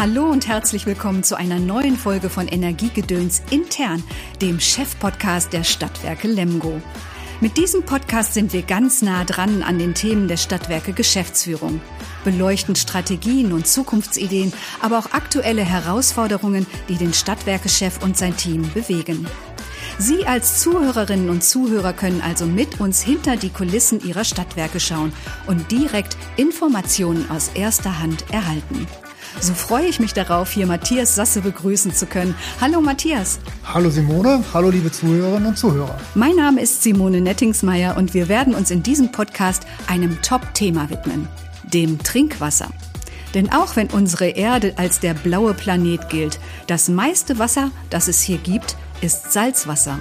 Hallo und herzlich willkommen zu einer neuen Folge von Energiegedöns intern, dem Chefpodcast der Stadtwerke Lemgo. Mit diesem Podcast sind wir ganz nah dran an den Themen der Stadtwerke Geschäftsführung, beleuchten Strategien und Zukunftsideen, aber auch aktuelle Herausforderungen, die den Stadtwerkechef und sein Team bewegen. Sie als Zuhörerinnen und Zuhörer können also mit uns hinter die Kulissen Ihrer Stadtwerke schauen und direkt Informationen aus erster Hand erhalten. So freue ich mich darauf, hier Matthias Sasse begrüßen zu können. Hallo Matthias. Hallo Simone, hallo liebe Zuhörerinnen und Zuhörer. Mein Name ist Simone Nettingsmeier und wir werden uns in diesem Podcast einem Top-Thema widmen, dem Trinkwasser. Denn auch wenn unsere Erde als der blaue Planet gilt, das meiste Wasser, das es hier gibt, ist Salzwasser.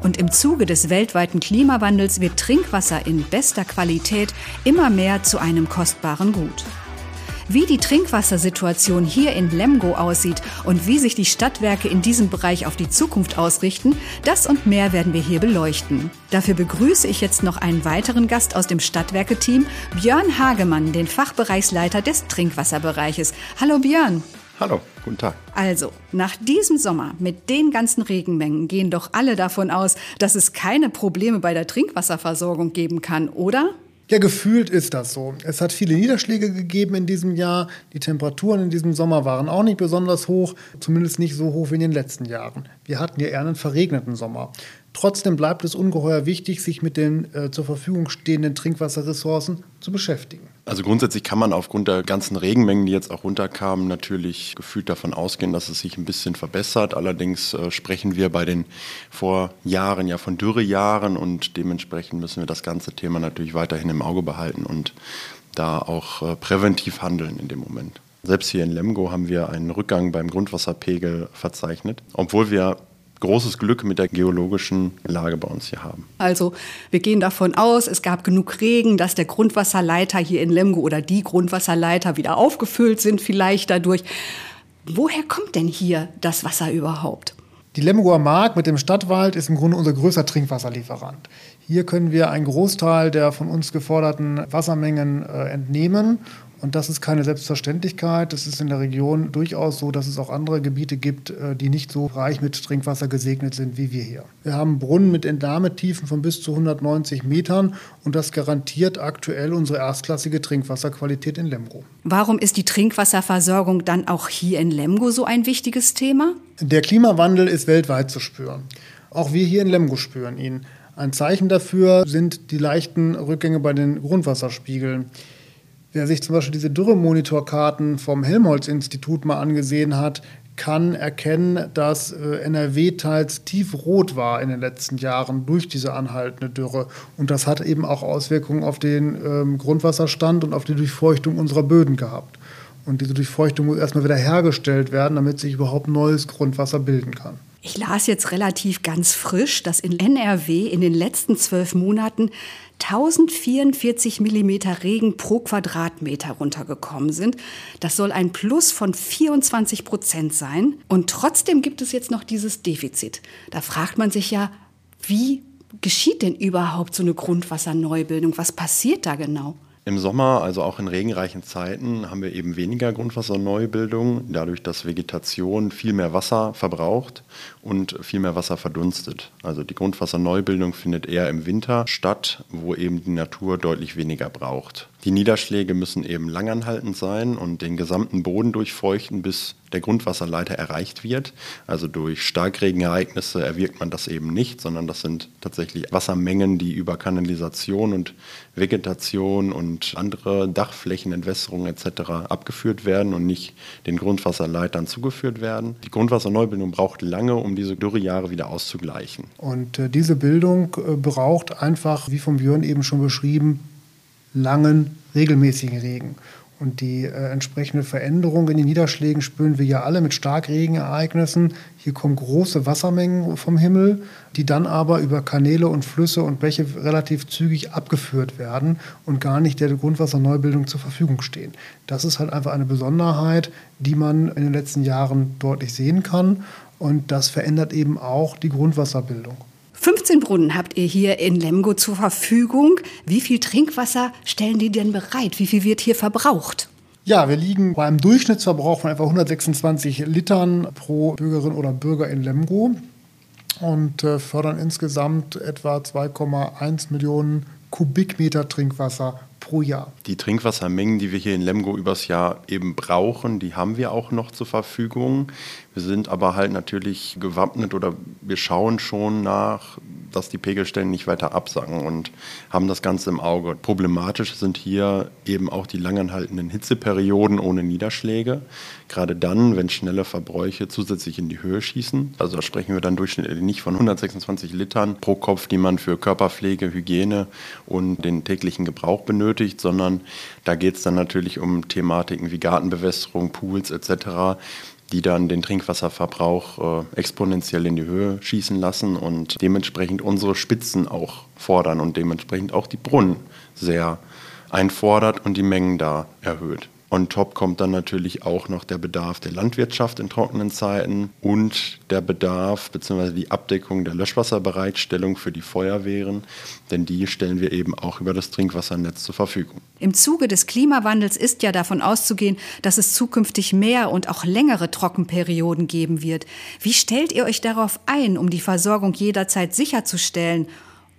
Und im Zuge des weltweiten Klimawandels wird Trinkwasser in bester Qualität immer mehr zu einem kostbaren Gut. Wie die Trinkwassersituation hier in Lemgo aussieht und wie sich die Stadtwerke in diesem Bereich auf die Zukunft ausrichten, das und mehr werden wir hier beleuchten. Dafür begrüße ich jetzt noch einen weiteren Gast aus dem Stadtwerke-Team, Björn Hagemann, den Fachbereichsleiter des Trinkwasserbereiches. Hallo Björn. Hallo, guten Tag. Also, nach diesem Sommer mit den ganzen Regenmengen gehen doch alle davon aus, dass es keine Probleme bei der Trinkwasserversorgung geben kann, oder? Ja, gefühlt ist das so. Es hat viele Niederschläge gegeben in diesem Jahr. Die Temperaturen in diesem Sommer waren auch nicht besonders hoch, zumindest nicht so hoch wie in den letzten Jahren. Wir hatten ja eher einen verregneten Sommer. Trotzdem bleibt es ungeheuer wichtig, sich mit den äh, zur Verfügung stehenden Trinkwasserressourcen zu beschäftigen. Also grundsätzlich kann man aufgrund der ganzen Regenmengen, die jetzt auch runterkamen, natürlich gefühlt davon ausgehen, dass es sich ein bisschen verbessert. Allerdings äh, sprechen wir bei den Vorjahren ja von Dürrejahren und dementsprechend müssen wir das ganze Thema natürlich weiterhin im Auge behalten und da auch äh, präventiv handeln in dem Moment. Selbst hier in Lemgo haben wir einen Rückgang beim Grundwasserpegel verzeichnet, obwohl wir großes Glück mit der geologischen Lage bei uns hier haben. Also wir gehen davon aus, es gab genug Regen, dass der Grundwasserleiter hier in Lemgo oder die Grundwasserleiter wieder aufgefüllt sind, vielleicht dadurch. Woher kommt denn hier das Wasser überhaupt? Die Lemgoer Mark mit dem Stadtwald ist im Grunde unser größter Trinkwasserlieferant. Hier können wir einen Großteil der von uns geforderten Wassermengen äh, entnehmen und das ist keine Selbstverständlichkeit. Das ist in der Region durchaus so, dass es auch andere Gebiete gibt, äh, die nicht so reich mit Trinkwasser gesegnet sind wie wir hier. Wir haben Brunnen mit Entnahmetiefen von bis zu 190 Metern und das garantiert aktuell unsere erstklassige Trinkwasserqualität in Lemgo. Warum ist die Trinkwasserversorgung dann auch hier in Lemgo so ein wichtiges Thema? Der Klimawandel ist weltweit zu spüren. Auch wir hier in Lemgo spüren ihn. Ein Zeichen dafür sind die leichten Rückgänge bei den Grundwasserspiegeln. Wer sich zum Beispiel diese Dürremonitorkarten vom Helmholtz-Institut mal angesehen hat, kann erkennen, dass äh, NRW teils tiefrot war in den letzten Jahren durch diese anhaltende Dürre. Und das hat eben auch Auswirkungen auf den ähm, Grundwasserstand und auf die Durchfeuchtung unserer Böden gehabt. Und diese Durchfeuchtung muss erstmal wieder hergestellt werden, damit sich überhaupt neues Grundwasser bilden kann. Ich las jetzt relativ ganz frisch, dass in NRW in den letzten zwölf Monaten 1044 Millimeter Regen pro Quadratmeter runtergekommen sind. Das soll ein Plus von 24 Prozent sein. Und trotzdem gibt es jetzt noch dieses Defizit. Da fragt man sich ja, wie geschieht denn überhaupt so eine Grundwasserneubildung? Was passiert da genau? Im Sommer, also auch in regenreichen Zeiten, haben wir eben weniger Grundwasserneubildung, dadurch, dass Vegetation viel mehr Wasser verbraucht und viel mehr Wasser verdunstet. Also die Grundwasserneubildung findet eher im Winter statt, wo eben die Natur deutlich weniger braucht. Die Niederschläge müssen eben langanhaltend sein und den gesamten Boden durchfeuchten, bis der Grundwasserleiter erreicht wird. Also durch Starkregenereignisse erwirkt man das eben nicht, sondern das sind tatsächlich Wassermengen, die über Kanalisation und Vegetation und andere Dachflächenentwässerungen etc. abgeführt werden und nicht den Grundwasserleitern zugeführt werden. Die Grundwasserneubildung braucht lange, um diese Dürrejahre wieder auszugleichen. Und äh, diese Bildung äh, braucht einfach, wie von Björn eben schon beschrieben, langen, regelmäßigen Regen. Und die äh, entsprechende Veränderung in den Niederschlägen spüren wir ja alle mit Starkregenereignissen. Hier kommen große Wassermengen vom Himmel, die dann aber über Kanäle und Flüsse und Bäche relativ zügig abgeführt werden und gar nicht der Grundwasserneubildung zur Verfügung stehen. Das ist halt einfach eine Besonderheit, die man in den letzten Jahren deutlich sehen kann. Und das verändert eben auch die Grundwasserbildung. 15 Brunnen habt ihr hier in Lemgo zur Verfügung. Wie viel Trinkwasser stellen die denn bereit? Wie viel wird hier verbraucht? Ja, wir liegen bei einem Durchschnittsverbrauch von etwa 126 Litern pro Bürgerin oder Bürger in Lemgo und äh, fördern insgesamt etwa 2,1 Millionen Kubikmeter Trinkwasser pro Jahr. Die Trinkwassermengen, die wir hier in Lemgo übers Jahr eben brauchen, die haben wir auch noch zur Verfügung. Wir sind aber halt natürlich gewappnet oder wir schauen schon nach, dass die Pegelstellen nicht weiter absacken und haben das Ganze im Auge. Problematisch sind hier eben auch die langanhaltenden Hitzeperioden ohne Niederschläge. Gerade dann, wenn schnelle Verbräuche zusätzlich in die Höhe schießen. Also da sprechen wir dann durchschnittlich nicht von 126 Litern pro Kopf, die man für Körperpflege, Hygiene und den täglichen Gebrauch benötigt, sondern da geht es dann natürlich um Thematiken wie Gartenbewässerung, Pools etc die dann den Trinkwasserverbrauch äh, exponentiell in die Höhe schießen lassen und dementsprechend unsere Spitzen auch fordern und dementsprechend auch die Brunnen sehr einfordert und die Mengen da erhöht. On top kommt dann natürlich auch noch der Bedarf der Landwirtschaft in trockenen Zeiten und der Bedarf bzw. die Abdeckung der Löschwasserbereitstellung für die Feuerwehren, denn die stellen wir eben auch über das Trinkwassernetz zur Verfügung. Im Zuge des Klimawandels ist ja davon auszugehen, dass es zukünftig mehr und auch längere Trockenperioden geben wird. Wie stellt ihr euch darauf ein, um die Versorgung jederzeit sicherzustellen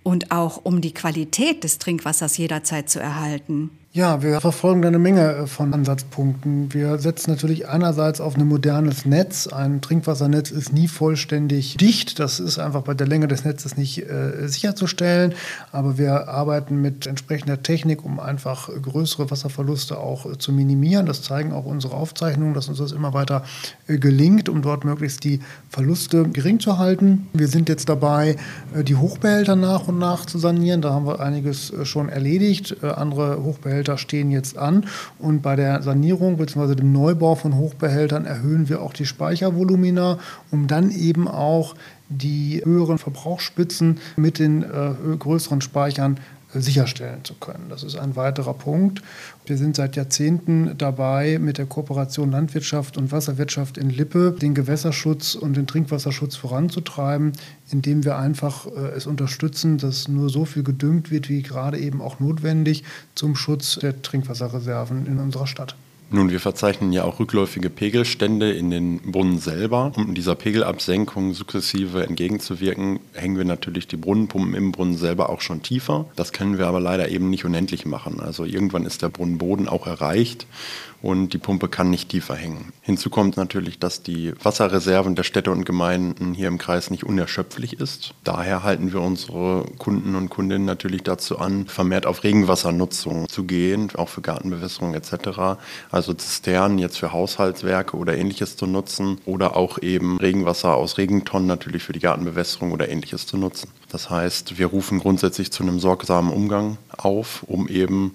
und auch um die Qualität des Trinkwassers jederzeit zu erhalten? Ja, wir verfolgen eine Menge äh, von Ansatzpunkten. Wir setzen natürlich einerseits auf ein modernes Netz. Ein Trinkwassernetz ist nie vollständig dicht. Das ist einfach bei der Länge des Netzes nicht äh, sicherzustellen. Aber wir arbeiten mit entsprechender Technik, um einfach größere Wasserverluste auch äh, zu minimieren. Das zeigen auch unsere Aufzeichnungen, dass uns das immer weiter äh, gelingt, um dort möglichst die Verluste gering zu halten. Wir sind jetzt dabei, äh, die Hochbehälter nach und nach zu sanieren. Da haben wir einiges äh, schon erledigt. andere Hochbehälter Hochbehälter stehen jetzt an und bei der Sanierung bzw. dem Neubau von Hochbehältern erhöhen wir auch die Speichervolumina, um dann eben auch die höheren Verbrauchsspitzen mit den äh, größeren Speichern sicherstellen zu können. Das ist ein weiterer Punkt. Wir sind seit Jahrzehnten dabei, mit der Kooperation Landwirtschaft und Wasserwirtschaft in Lippe den Gewässerschutz und den Trinkwasserschutz voranzutreiben, indem wir einfach äh, es unterstützen, dass nur so viel gedüngt wird, wie gerade eben auch notwendig zum Schutz der Trinkwasserreserven in unserer Stadt. Nun, wir verzeichnen ja auch rückläufige Pegelstände in den Brunnen selber. Um dieser Pegelabsenkung sukzessive entgegenzuwirken, hängen wir natürlich die Brunnenpumpen im Brunnen selber auch schon tiefer. Das können wir aber leider eben nicht unendlich machen. Also irgendwann ist der Brunnenboden auch erreicht und die Pumpe kann nicht tiefer hängen. Hinzu kommt natürlich, dass die Wasserreserven der Städte und Gemeinden hier im Kreis nicht unerschöpflich ist. Daher halten wir unsere Kunden und Kundinnen natürlich dazu an, vermehrt auf Regenwassernutzung zu gehen, auch für Gartenbewässerung etc. Also Zisternen jetzt für Haushaltswerke oder ähnliches zu nutzen oder auch eben Regenwasser aus Regentonnen natürlich für die Gartenbewässerung oder ähnliches zu nutzen. Das heißt, wir rufen grundsätzlich zu einem sorgsamen Umgang auf, um eben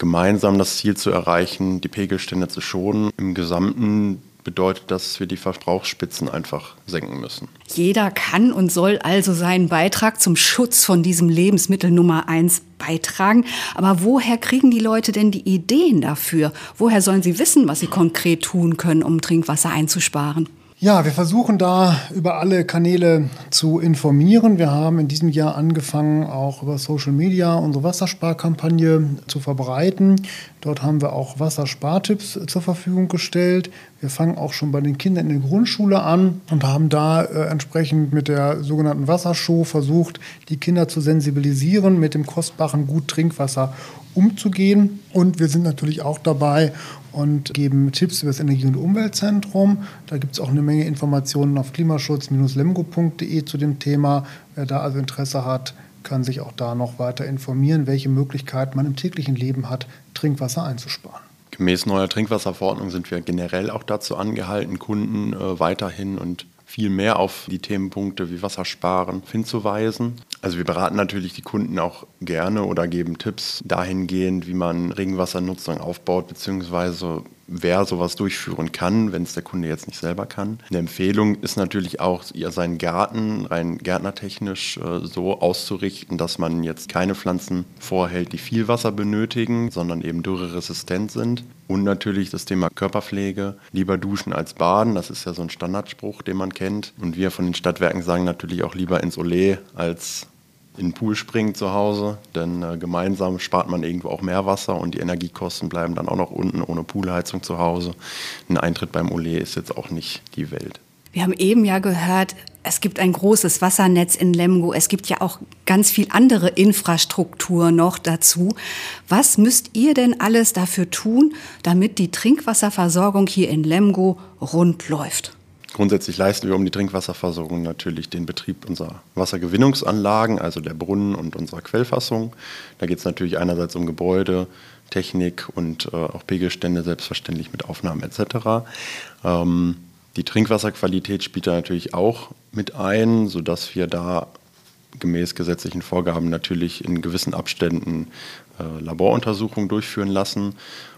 gemeinsam das Ziel zu erreichen, die Pegelstände zu schonen. Im Gesamten bedeutet das, dass wir die Verbrauchsspitzen einfach senken müssen. Jeder kann und soll also seinen Beitrag zum Schutz von diesem Lebensmittel Nummer eins beitragen. Aber woher kriegen die Leute denn die Ideen dafür? Woher sollen sie wissen, was sie konkret tun können, um Trinkwasser einzusparen? Ja, wir versuchen da über alle Kanäle zu informieren. Wir haben in diesem Jahr angefangen, auch über Social Media unsere Wassersparkampagne zu verbreiten. Dort haben wir auch Wasserspartipps zur Verfügung gestellt. Wir fangen auch schon bei den Kindern in der Grundschule an und haben da äh, entsprechend mit der sogenannten Wassershow versucht, die Kinder zu sensibilisieren, mit dem kostbaren Gut Trinkwasser umzugehen. Und wir sind natürlich auch dabei und geben Tipps über das Energie- und Umweltzentrum. Da gibt es auch eine Menge Informationen auf klimaschutz-lemgo.de zu dem Thema. Wer da also Interesse hat, kann sich auch da noch weiter informieren, welche Möglichkeiten man im täglichen Leben hat, Trinkwasser einzusparen. Gemäß neuer Trinkwasserverordnung sind wir generell auch dazu angehalten, Kunden äh, weiterhin und viel mehr auf die Themenpunkte wie Wassersparen hinzuweisen. Also wir beraten natürlich die Kunden auch gerne oder geben Tipps dahingehend, wie man Regenwassernutzung aufbaut, beziehungsweise wer sowas durchführen kann, wenn es der Kunde jetzt nicht selber kann. Eine Empfehlung ist natürlich auch, seinen Garten rein gärtnertechnisch äh, so auszurichten, dass man jetzt keine Pflanzen vorhält, die viel Wasser benötigen, sondern eben dürreresistent sind. Und natürlich das Thema Körperpflege, lieber duschen als baden, das ist ja so ein Standardspruch, den man kennt. Und wir von den Stadtwerken sagen natürlich auch lieber ins Olé als in den Pool springen zu Hause, denn äh, gemeinsam spart man irgendwo auch mehr Wasser und die Energiekosten bleiben dann auch noch unten ohne Poolheizung zu Hause. Ein Eintritt beim Ole ist jetzt auch nicht die Welt. Wir haben eben ja gehört, es gibt ein großes Wassernetz in Lemgo. Es gibt ja auch ganz viel andere Infrastruktur noch dazu. Was müsst ihr denn alles dafür tun, damit die Trinkwasserversorgung hier in Lemgo rund läuft? Grundsätzlich leisten wir um die Trinkwasserversorgung natürlich den Betrieb unserer Wassergewinnungsanlagen, also der Brunnen und unserer Quellfassung. Da geht es natürlich einerseits um Gebäude, Technik und äh, auch Pegelstände, selbstverständlich mit Aufnahmen etc. Ähm, die Trinkwasserqualität spielt da natürlich auch mit ein, sodass wir da gemäß gesetzlichen Vorgaben natürlich in gewissen Abständen äh, Laboruntersuchungen durchführen lassen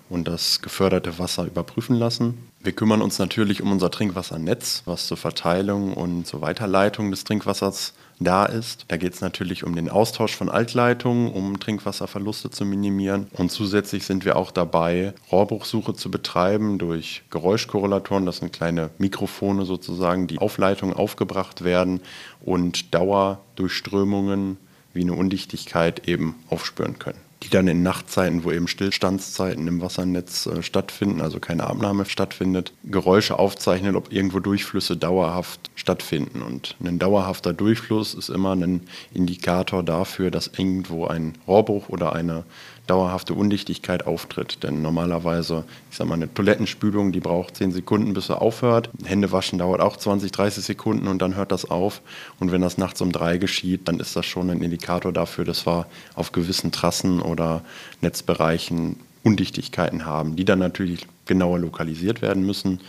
und das geförderte Wasser überprüfen lassen. Wir kümmern uns natürlich um unser Trinkwassernetz, was zur Verteilung und zur Weiterleitung des Trinkwassers da ist. Da geht es natürlich um den Austausch von Altleitungen, um Trinkwasserverluste zu minimieren. Und zusätzlich sind wir auch dabei, Rohrbruchsuche zu betreiben durch Geräuschkorrelatoren. Das sind kleine Mikrofone sozusagen, die auf Leitungen aufgebracht werden und Dauerdurchströmungen wie eine Undichtigkeit eben aufspüren können die dann in Nachtzeiten, wo eben Stillstandszeiten im Wassernetz äh, stattfinden, also keine Abnahme stattfindet, Geräusche aufzeichnen, ob irgendwo Durchflüsse dauerhaft stattfinden. Und ein dauerhafter Durchfluss ist immer ein Indikator dafür, dass irgendwo ein Rohrbruch oder eine dauerhafte Undichtigkeit auftritt. Denn normalerweise, ich sage mal, eine Toilettenspülung, die braucht 10 Sekunden, bis sie aufhört. Händewaschen dauert auch 20, 30 Sekunden und dann hört das auf. Und wenn das nachts um drei geschieht, dann ist das schon ein Indikator dafür, dass wir auf gewissen Trassen oder Netzbereichen Undichtigkeiten haben, die dann natürlich genauer lokalisiert werden müssen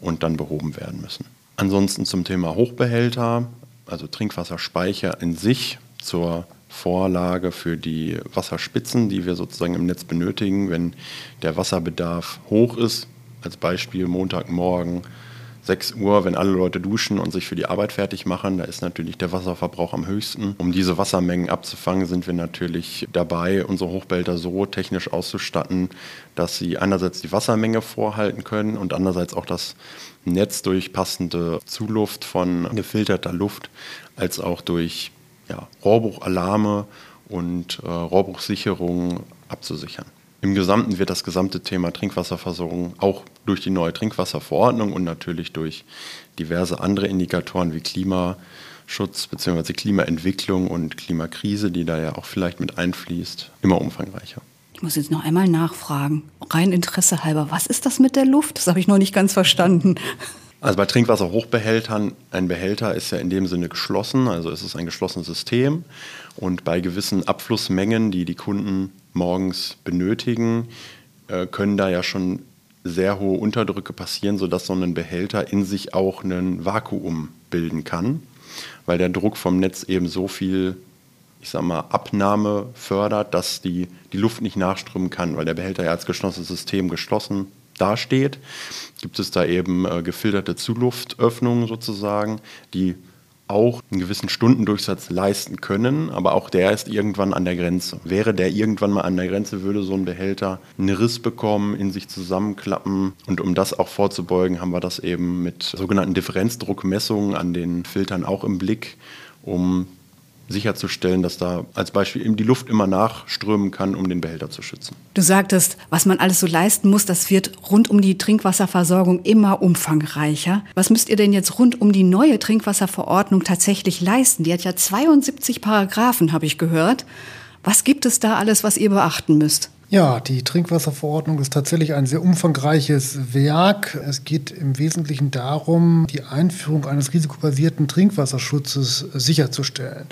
und dann behoben werden müssen. Ansonsten zum Thema Hochbehälter, also Trinkwasserspeicher in sich zur Vorlage für die Wasserspitzen, die wir sozusagen im Netz benötigen, wenn der Wasserbedarf hoch ist. Als Beispiel Montagmorgen 6 Uhr, wenn alle Leute duschen und sich für die Arbeit fertig machen, da ist natürlich der Wasserverbrauch am höchsten. Um diese Wassermengen abzufangen, sind wir natürlich dabei, unsere Hochbehälter so technisch auszustatten, dass sie einerseits die Wassermenge vorhalten können und andererseits auch das Netz durch passende Zuluft von gefilterter Luft als auch durch ja, Rohrbruchalarme und äh, Rohrbruchsicherung abzusichern. Im Gesamten wird das gesamte Thema Trinkwasserversorgung auch durch die neue Trinkwasserverordnung und natürlich durch diverse andere Indikatoren wie Klimaschutz bzw. Klimaentwicklung und Klimakrise, die da ja auch vielleicht mit einfließt, immer umfangreicher. Ich muss jetzt noch einmal nachfragen, rein Interesse halber, was ist das mit der Luft? Das habe ich noch nicht ganz verstanden. Also bei Trinkwasserhochbehältern, ein Behälter ist ja in dem Sinne geschlossen, also es ist ein geschlossenes System. Und bei gewissen Abflussmengen, die die Kunden morgens benötigen, äh, können da ja schon sehr hohe Unterdrücke passieren, sodass so ein Behälter in sich auch ein Vakuum bilden kann, weil der Druck vom Netz eben so viel ich sag mal, Abnahme fördert, dass die, die Luft nicht nachströmen kann, weil der Behälter ja als geschlossenes System geschlossen dasteht, gibt es da eben äh, gefilterte Zuluftöffnungen sozusagen, die auch einen gewissen Stundendurchsatz leisten können, aber auch der ist irgendwann an der Grenze. Wäre der irgendwann mal an der Grenze, würde so ein Behälter einen Riss bekommen, in sich zusammenklappen. Und um das auch vorzubeugen, haben wir das eben mit sogenannten Differenzdruckmessungen an den Filtern auch im Blick, um sicherzustellen, dass da als Beispiel eben die Luft immer nachströmen kann, um den Behälter zu schützen. Du sagtest, was man alles so leisten muss, das wird rund um die Trinkwasserversorgung immer umfangreicher. Was müsst ihr denn jetzt rund um die neue Trinkwasserverordnung tatsächlich leisten? Die hat ja 72 Paragraphen, habe ich gehört. Was gibt es da alles, was ihr beachten müsst? Ja, die Trinkwasserverordnung ist tatsächlich ein sehr umfangreiches Werk. Es geht im Wesentlichen darum, die Einführung eines risikobasierten Trinkwasserschutzes sicherzustellen.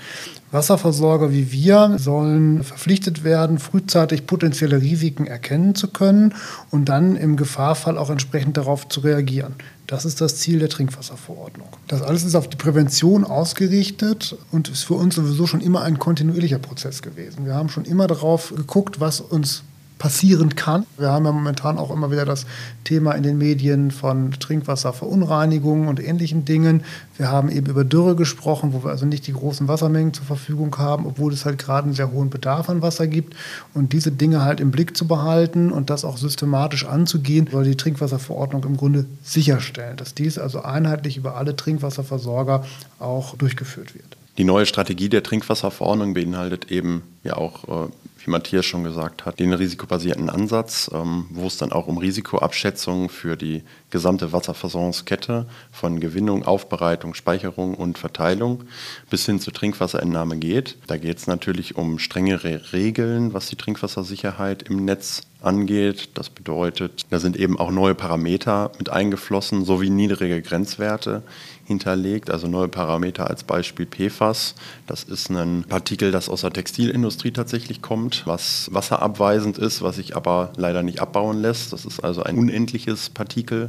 Wasserversorger wie wir sollen verpflichtet werden, frühzeitig potenzielle Risiken erkennen zu können und dann im Gefahrfall auch entsprechend darauf zu reagieren. Das ist das Ziel der Trinkwasserverordnung. Das alles ist auf die Prävention ausgerichtet und ist für uns sowieso schon immer ein kontinuierlicher Prozess gewesen. Wir haben schon immer darauf geguckt, was uns passieren kann. Wir haben ja momentan auch immer wieder das Thema in den Medien von Trinkwasserverunreinigungen und ähnlichen Dingen. Wir haben eben über Dürre gesprochen, wo wir also nicht die großen Wassermengen zur Verfügung haben, obwohl es halt gerade einen sehr hohen Bedarf an Wasser gibt. Und diese Dinge halt im Blick zu behalten und das auch systematisch anzugehen, soll die Trinkwasserverordnung im Grunde sicherstellen, dass dies also einheitlich über alle Trinkwasserversorger auch durchgeführt wird. Die neue Strategie der Trinkwasserverordnung beinhaltet eben ja auch äh, wie Matthias schon gesagt hat, den risikobasierten Ansatz, ähm, wo es dann auch um Risikoabschätzungen für die gesamte Wasserversorgungskette von Gewinnung, Aufbereitung, Speicherung und Verteilung bis hin zur Trinkwasserentnahme geht. Da geht es natürlich um strengere Regeln, was die Trinkwassersicherheit im Netz angeht. Das bedeutet, da sind eben auch neue Parameter mit eingeflossen, sowie niedrige Grenzwerte hinterlegt, also neue Parameter als Beispiel PFAS. Das ist ein Partikel, das aus der Textilindustrie tatsächlich kommt, was wasserabweisend ist, was sich aber leider nicht abbauen lässt. Das ist also ein unendliches Partikel,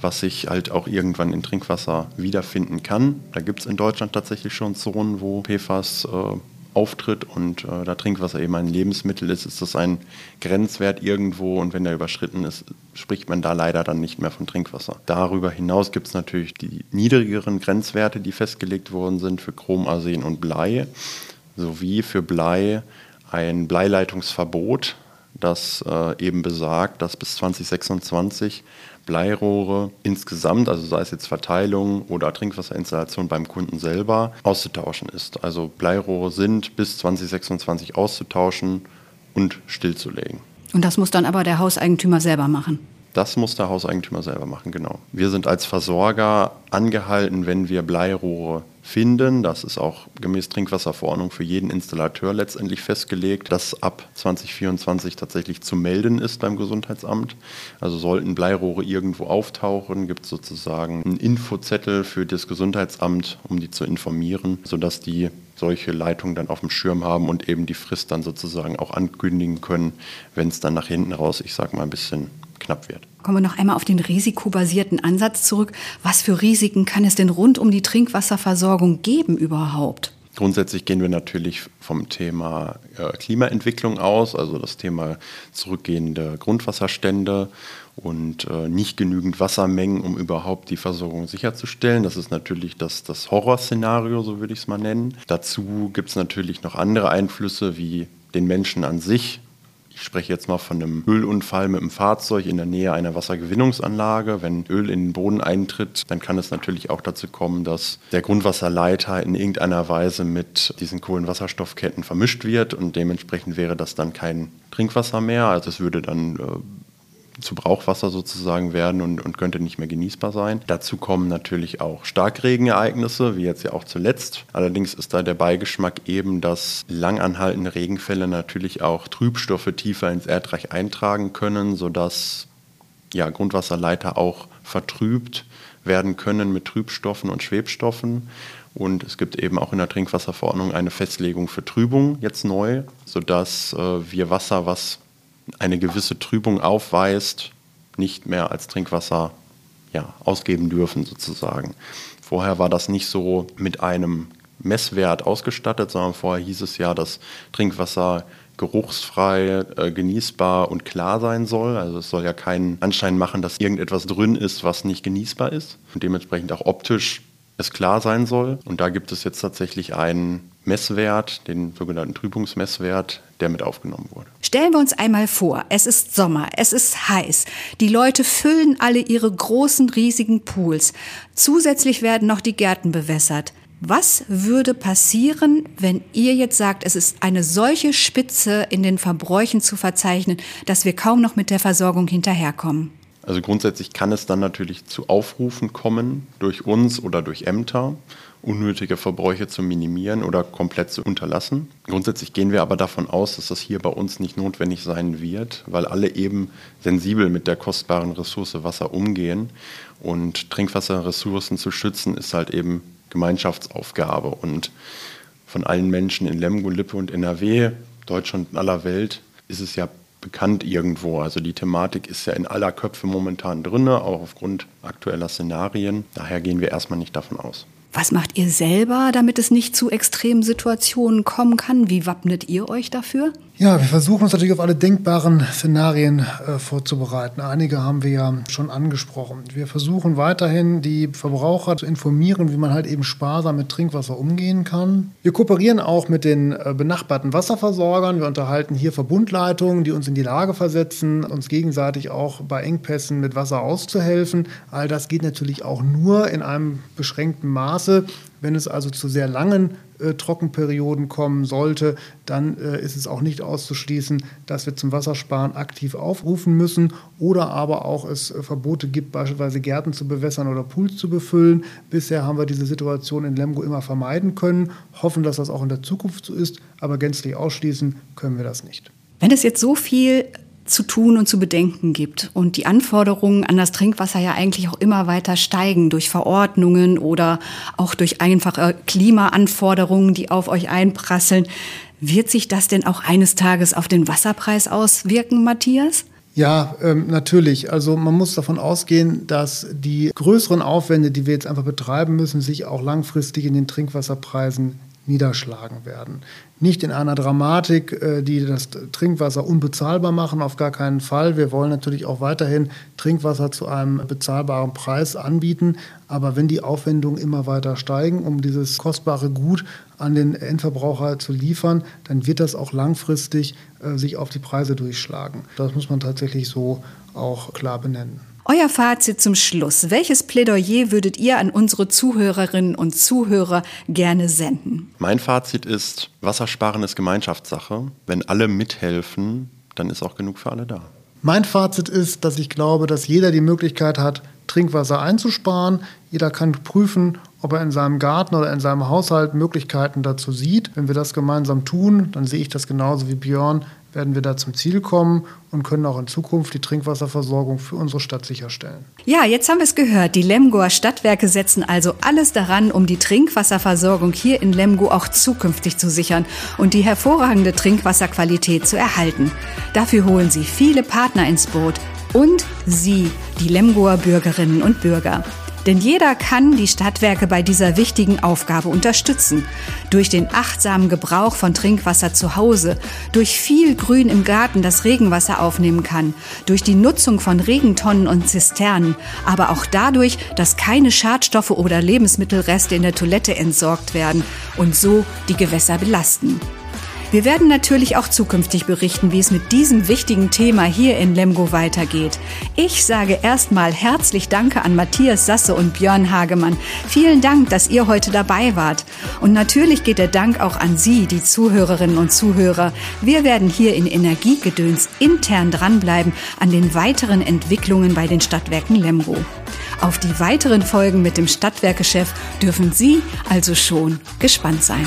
was sich halt auch irgendwann in Trinkwasser wiederfinden kann. Da gibt es in Deutschland tatsächlich schon Zonen, wo PFAS äh, auftritt und äh, da Trinkwasser eben ein Lebensmittel ist, ist das ein Grenzwert irgendwo und wenn der überschritten ist, spricht man da leider dann nicht mehr von Trinkwasser. Darüber hinaus gibt es natürlich die niedrigeren Grenzwerte, die festgelegt worden sind für Chrom, Arsen und Blei, sowie für Blei ein Bleileitungsverbot, das äh, eben besagt, dass bis 2026 Bleirohre insgesamt, also sei es jetzt Verteilung oder Trinkwasserinstallation beim Kunden selber, auszutauschen ist. Also Bleirohre sind bis 2026 auszutauschen und stillzulegen. Und das muss dann aber der Hauseigentümer selber machen. Das muss der Hauseigentümer selber machen, genau. Wir sind als Versorger angehalten, wenn wir Bleirohre finden, das ist auch gemäß Trinkwasserverordnung für jeden Installateur letztendlich festgelegt, dass ab 2024 tatsächlich zu melden ist beim Gesundheitsamt. Also sollten Bleirohre irgendwo auftauchen, gibt es sozusagen einen Infozettel für das Gesundheitsamt, um die zu informieren, sodass die solche Leitungen dann auf dem Schirm haben und eben die Frist dann sozusagen auch ankündigen können, wenn es dann nach hinten raus, ich sag mal, ein bisschen knapp wird. Kommen wir noch einmal auf den risikobasierten Ansatz zurück. Was für Risiken kann es denn rund um die Trinkwasserversorgung geben überhaupt? Grundsätzlich gehen wir natürlich vom Thema äh, Klimaentwicklung aus, also das Thema zurückgehende Grundwasserstände und äh, nicht genügend Wassermengen, um überhaupt die Versorgung sicherzustellen. Das ist natürlich das, das Horrorszenario, so würde ich es mal nennen. Dazu gibt es natürlich noch andere Einflüsse wie den Menschen an sich, ich spreche jetzt mal von einem Ölunfall mit einem Fahrzeug in der Nähe einer Wassergewinnungsanlage. Wenn Öl in den Boden eintritt, dann kann es natürlich auch dazu kommen, dass der Grundwasserleiter in irgendeiner Weise mit diesen Kohlenwasserstoffketten vermischt wird und dementsprechend wäre das dann kein Trinkwasser mehr. Also es würde dann äh, zu Brauchwasser sozusagen werden und, und könnte nicht mehr genießbar sein. Dazu kommen natürlich auch Starkregenereignisse, wie jetzt ja auch zuletzt. Allerdings ist da der Beigeschmack eben, dass langanhaltende Regenfälle natürlich auch Trübstoffe tiefer ins Erdreich eintragen können, sodass ja, Grundwasserleiter auch vertrübt werden können mit Trübstoffen und Schwebstoffen. Und es gibt eben auch in der Trinkwasserverordnung eine Festlegung für Trübung jetzt neu, sodass äh, wir Wasser, was eine gewisse Trübung aufweist, nicht mehr als Trinkwasser ja, ausgeben dürfen sozusagen. Vorher war das nicht so mit einem Messwert ausgestattet, sondern vorher hieß es ja, dass Trinkwasser geruchsfrei, äh, genießbar und klar sein soll. Also es soll ja keinen Anschein machen, dass irgendetwas drin ist, was nicht genießbar ist und dementsprechend auch optisch es klar sein soll. Und da gibt es jetzt tatsächlich einen Messwert, den sogenannten Trübungsmesswert, der mit aufgenommen wurde. Stellen wir uns einmal vor, es ist Sommer, es ist heiß, die Leute füllen alle ihre großen, riesigen Pools. Zusätzlich werden noch die Gärten bewässert. Was würde passieren, wenn ihr jetzt sagt, es ist eine solche Spitze in den Verbräuchen zu verzeichnen, dass wir kaum noch mit der Versorgung hinterherkommen? Also grundsätzlich kann es dann natürlich zu Aufrufen kommen durch uns oder durch Ämter unnötige Verbräuche zu minimieren oder komplett zu unterlassen. Grundsätzlich gehen wir aber davon aus, dass das hier bei uns nicht notwendig sein wird, weil alle eben sensibel mit der kostbaren Ressource Wasser umgehen. Und Trinkwasserressourcen zu schützen ist halt eben Gemeinschaftsaufgabe. Und von allen Menschen in Lemgo, Lippe und NRW, Deutschland und aller Welt, ist es ja bekannt irgendwo. Also die Thematik ist ja in aller Köpfe momentan drin, auch aufgrund aktueller Szenarien. Daher gehen wir erstmal nicht davon aus. Was macht ihr selber, damit es nicht zu extremen Situationen kommen kann? Wie wappnet ihr euch dafür? Ja, wir versuchen uns natürlich auf alle denkbaren Szenarien äh, vorzubereiten. Einige haben wir ja schon angesprochen. Wir versuchen weiterhin, die Verbraucher zu informieren, wie man halt eben sparsam mit Trinkwasser umgehen kann. Wir kooperieren auch mit den äh, benachbarten Wasserversorgern. Wir unterhalten hier Verbundleitungen, die uns in die Lage versetzen, uns gegenseitig auch bei Engpässen mit Wasser auszuhelfen. All das geht natürlich auch nur in einem beschränkten Maße, Wenn es also zu sehr langen äh, Trockenperioden kommen sollte, dann äh, ist es auch nicht auszuschließen, dass wir zum Wassersparen aktiv aufrufen müssen oder aber auch es äh, Verbote gibt, beispielsweise Gärten zu bewässern oder Pools zu befüllen. Bisher haben wir diese Situation in Lemgo immer vermeiden können, hoffen, dass das auch in der Zukunft so ist, aber gänzlich ausschließen können wir das nicht. Wenn es jetzt so viel zu tun und zu bedenken gibt und die Anforderungen an das Trinkwasser ja eigentlich auch immer weiter steigen durch Verordnungen oder auch durch einfache Klimaanforderungen, die auf euch einprasseln. Wird sich das denn auch eines Tages auf den Wasserpreis auswirken, Matthias? Ja, ähm, natürlich. Also man muss davon ausgehen, dass die größeren Aufwände, die wir jetzt einfach betreiben müssen, sich auch langfristig in den Trinkwasserpreisen niederschlagen werden. Nicht in einer Dramatik, äh, die das Trinkwasser unbezahlbar machen, auf gar keinen Fall. Wir wollen natürlich auch weiterhin Trinkwasser zu einem bezahlbaren Preis anbieten. Aber wenn die Aufwendungen immer weiter steigen, um dieses kostbare Gut an den Endverbraucher zu liefern, dann wird das auch langfristig äh, sich auf die Preise durchschlagen. Das muss man tatsächlich so auch klar benennen. Euer Fazit zum Schluss. Welches Plädoyer würdet ihr an unsere Zuhörerinnen und Zuhörer gerne senden? Mein Fazit ist, Wassersparen ist Gemeinschaftssache. Wenn alle mithelfen, dann ist auch genug für alle da. Mein Fazit ist, dass ich glaube, dass jeder die Möglichkeit hat, Trinkwasser einzusparen. Jeder kann prüfen, ob er in seinem Garten oder in seinem Haushalt Möglichkeiten dazu sieht. Wenn wir das gemeinsam tun, dann sehe ich das genauso wie Björn, werden wir da zum Ziel kommen und können auch in Zukunft die Trinkwasserversorgung für unsere Stadt sicherstellen. Ja, jetzt haben wir es gehört. Die Lemgoer Stadtwerke setzen also alles daran, um die Trinkwasserversorgung hier in Lemgo auch zukünftig zu sichern und die hervorragende Trinkwasserqualität zu erhalten. Dafür holen sie viele Partner ins Boot und Sie, die Lemgoer Bürgerinnen und Bürger. Denn jeder kann die Stadtwerke bei dieser wichtigen Aufgabe unterstützen. Durch den achtsamen Gebrauch von Trinkwasser zu Hause, durch viel Grün im Garten, das Regenwasser aufnehmen kann, durch die Nutzung von Regentonnen und Zisternen, aber auch dadurch, dass keine Schadstoffe oder Lebensmittelreste in der Toilette entsorgt werden und so die Gewässer belasten. Wir werden natürlich auch zukünftig berichten, wie es mit diesem wichtigen Thema hier in Lemgo weitergeht. Ich sage erstmal herzlich Danke an Matthias Sasse und Björn Hagemann. Vielen Dank, dass ihr heute dabei wart. Und natürlich geht der Dank auch an Sie, die Zuhörerinnen und Zuhörer. Wir werden hier in Energiegedöns intern dranbleiben an den weiteren Entwicklungen bei den Stadtwerken Lemgo. Auf die weiteren Folgen mit dem Stadtwerkechef dürfen Sie also schon gespannt sein.